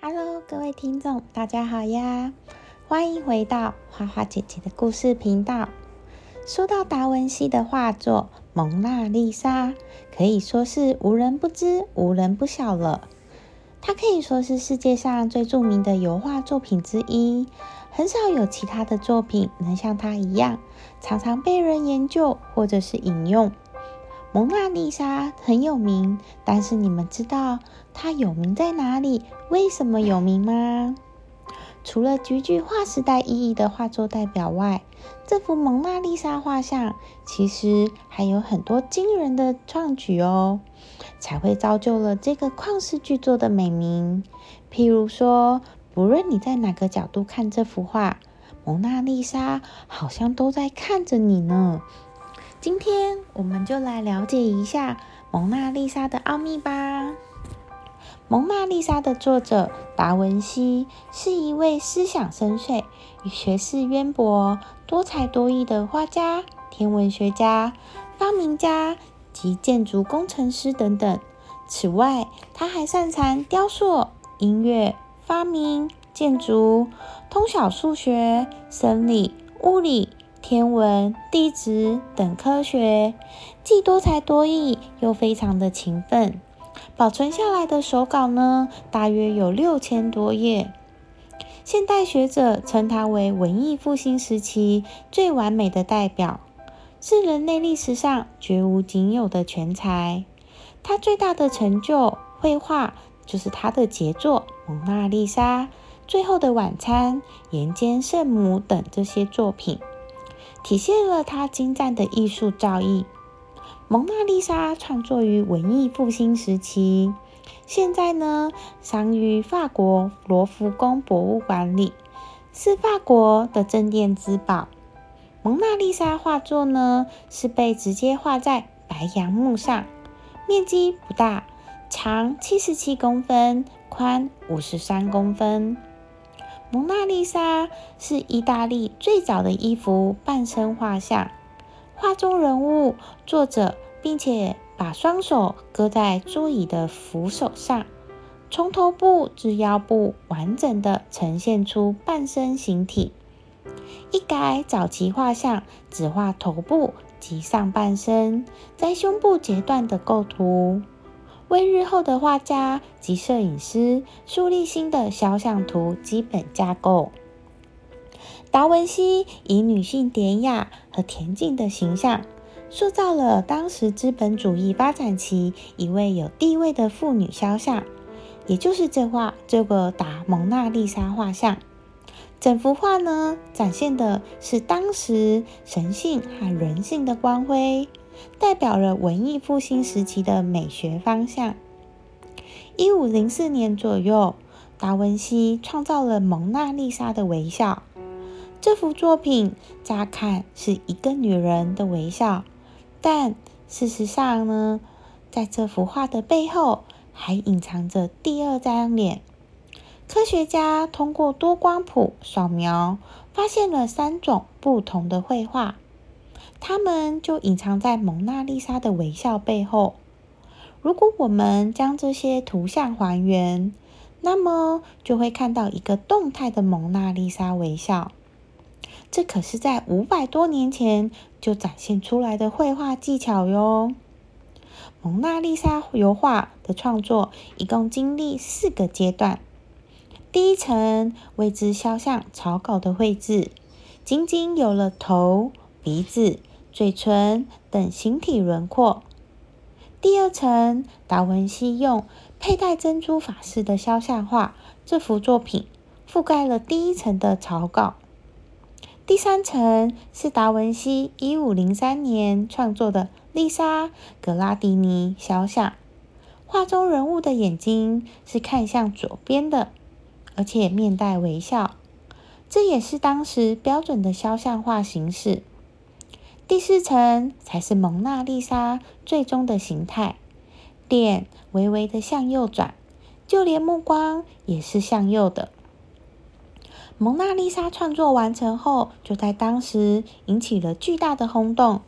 Hello，各位听众，大家好呀！欢迎回到花花姐姐的故事频道。说到达文西的画作《蒙娜丽莎》，可以说是无人不知、无人不晓了。它可以说是世界上最著名的油画作品之一，很少有其他的作品能像它一样，常常被人研究或者是引用。蒙娜丽莎很有名，但是你们知道它有名在哪里？为什么有名吗？除了极具划时代意义的画作代表外，这幅蒙娜丽莎画像其实还有很多惊人的创举哦，才会造就了这个旷世巨作的美名。譬如说，不论你在哪个角度看这幅画，蒙娜丽莎好像都在看着你呢。今天我们就来了解一下蒙娜丽莎的奥秘吧。蒙娜丽莎的作者达文西是一位思想深邃、学识渊博、多才多艺的画家、天文学家、发明家及建筑工程师等等。此外，他还擅长雕塑、音乐、发明、建筑、通晓数学、生理、物理。天文、地质等科学，既多才多艺，又非常的勤奋。保存下来的手稿呢，大约有六千多页。现代学者称他为文艺复兴时期最完美的代表，是人类历史上绝无仅有的全才。他最大的成就绘画，就是他的杰作《蒙娜丽莎》《最后的晚餐》《岩间圣母》等这些作品。体现了他精湛的艺术造诣。蒙娜丽莎创作于文艺复兴时期，现在呢，藏于法国罗浮宫博物馆里，是法国的镇店之宝。蒙娜丽莎画作呢，是被直接画在白杨木上，面积不大，长七十七公分，宽五十三公分。蒙娜丽莎是意大利最早的一幅半身画像，画中人物坐着，并且把双手搁在桌椅的扶手上，从头部至腰部完整的呈现出半身形体。一改早期画像只画头部及上半身，在胸部截断的构图。为日后的画家及摄影师树立新的肖像图基本架构。达文西以女性典雅和恬静的形象，塑造了当时资本主义发展期一位有地位的妇女肖像，也就是这画这个达蒙娜丽莎画像。整幅画呢，展现的是当时神性和人性的光辉。代表了文艺复兴时期的美学方向。一五零四年左右，达文西创造了《蒙娜丽莎》的微笑。这幅作品乍看是一个女人的微笑，但事实上呢，在这幅画的背后还隐藏着第二张脸。科学家通过多光谱扫描，发现了三种不同的绘画。它们就隐藏在蒙娜丽莎的微笑背后。如果我们将这些图像还原，那么就会看到一个动态的蒙娜丽莎微笑。这可是在五百多年前就展现出来的绘画技巧哟。蒙娜丽莎油画的创作一共经历四个阶段。第一层为之肖像草稿的绘制，仅仅有了头、鼻子。嘴唇等形体轮廓。第二层，达文西用佩戴珍珠法式的肖像画这幅作品覆盖了第一层的草稿。第三层是达文西一五零三年创作的丽莎·格拉迪尼肖像，画中人物的眼睛是看向左边的，而且面带微笑，这也是当时标准的肖像画形式。第四层才是蒙娜丽莎最终的形态，脸微微的向右转，就连目光也是向右的。蒙娜丽莎创作完成后，就在当时引起了巨大的轰动，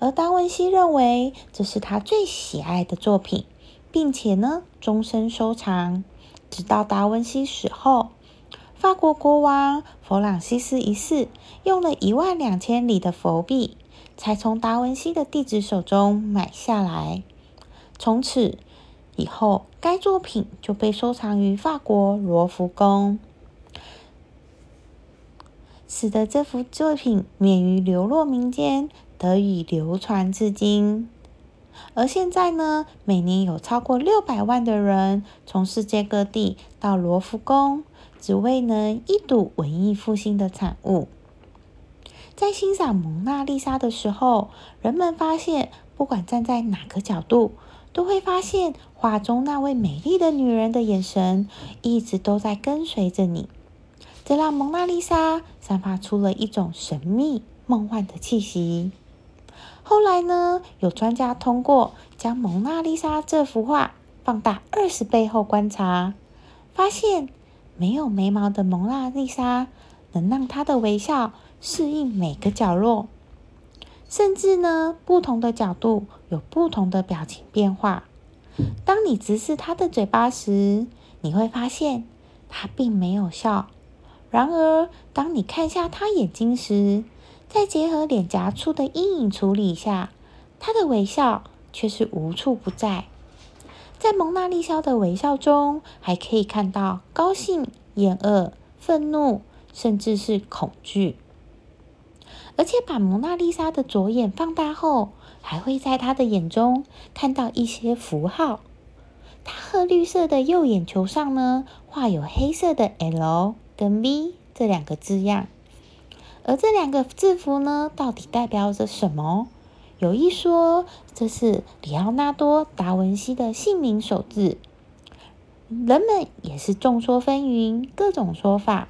而达文西认为这是他最喜爱的作品，并且呢终身收藏。直到达文西死后，法国国王弗朗西斯一世用了一万两千里的佛币，才从达文西的弟子手中买下来。从此以后，该作品就被收藏于法国罗浮宫，使得这幅作品免于流落民间，得以流传至今。而现在呢，每年有超过六百万的人从世界各地到罗浮宫，只为能一睹文艺复兴的产物。在欣赏蒙娜丽莎的时候，人们发现，不管站在哪个角度，都会发现画中那位美丽的女人的眼神一直都在跟随着你，这让蒙娜丽莎散发出了一种神秘梦幻的气息。后来呢，有专家通过将蒙娜丽莎这幅画放大二十倍后观察，发现没有眉毛的蒙娜丽莎能让她的微笑适应每个角落，甚至呢，不同的角度有不同的表情变化。当你直视她的嘴巴时，你会发现她并没有笑；然而，当你看向她眼睛时，再结合脸颊处的阴影处理下，她的微笑却是无处不在。在蒙娜丽莎的微笑中，还可以看到高兴、厌恶、愤怒，甚至是恐惧。而且，把蒙娜丽莎的左眼放大后，还会在她的眼中看到一些符号。她褐绿色的右眼球上呢，画有黑色的 L 跟 V 这两个字样。而这两个字符呢，到底代表着什么？有一说这是里奥纳多·达文西的姓名首字，人们也是众说纷纭，各种说法。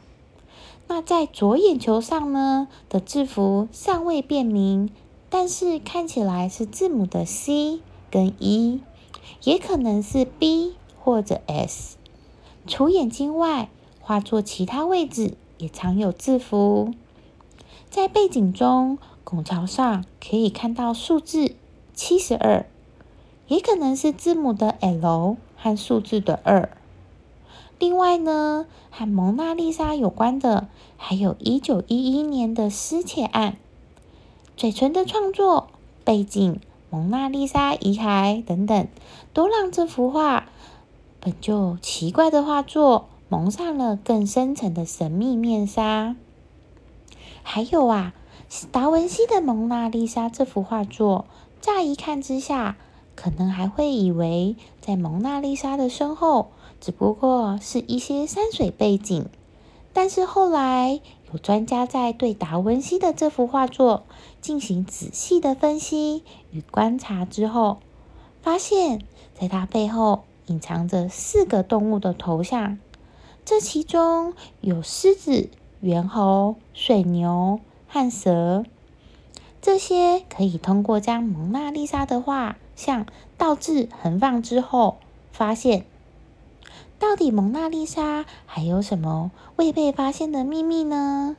那在左眼球上呢的字符尚未辨明，但是看起来是字母的 C 跟 E，也可能是 B 或者 S。除眼睛外，画作其他位置也常有字符。在背景中，拱桥上可以看到数字七十二，也可能是字母的 L 和数字的二。另外呢，和蒙娜丽莎有关的，还有一九一一年的失窃案、嘴唇的创作、背景、蒙娜丽莎遗骸等等，都让这幅画本就奇怪的画作蒙上了更深层的神秘面纱。还有啊，达文西的《蒙娜丽莎》这幅画作，乍一看之下，可能还会以为在蒙娜丽莎的身后，只不过是一些山水背景。但是后来有专家在对达文西的这幅画作进行仔细的分析与观察之后，发现在它背后隐藏着四个动物的头像，这其中有狮子。猿猴、水牛和蛇，这些可以通过将蒙娜丽莎的画像倒置横放之后，发现到底蒙娜丽莎还有什么未被发现的秘密呢？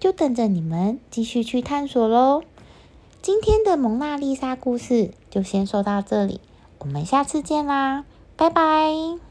就等着你们继续去探索喽！今天的蒙娜丽莎故事就先说到这里，我们下次见啦，拜拜。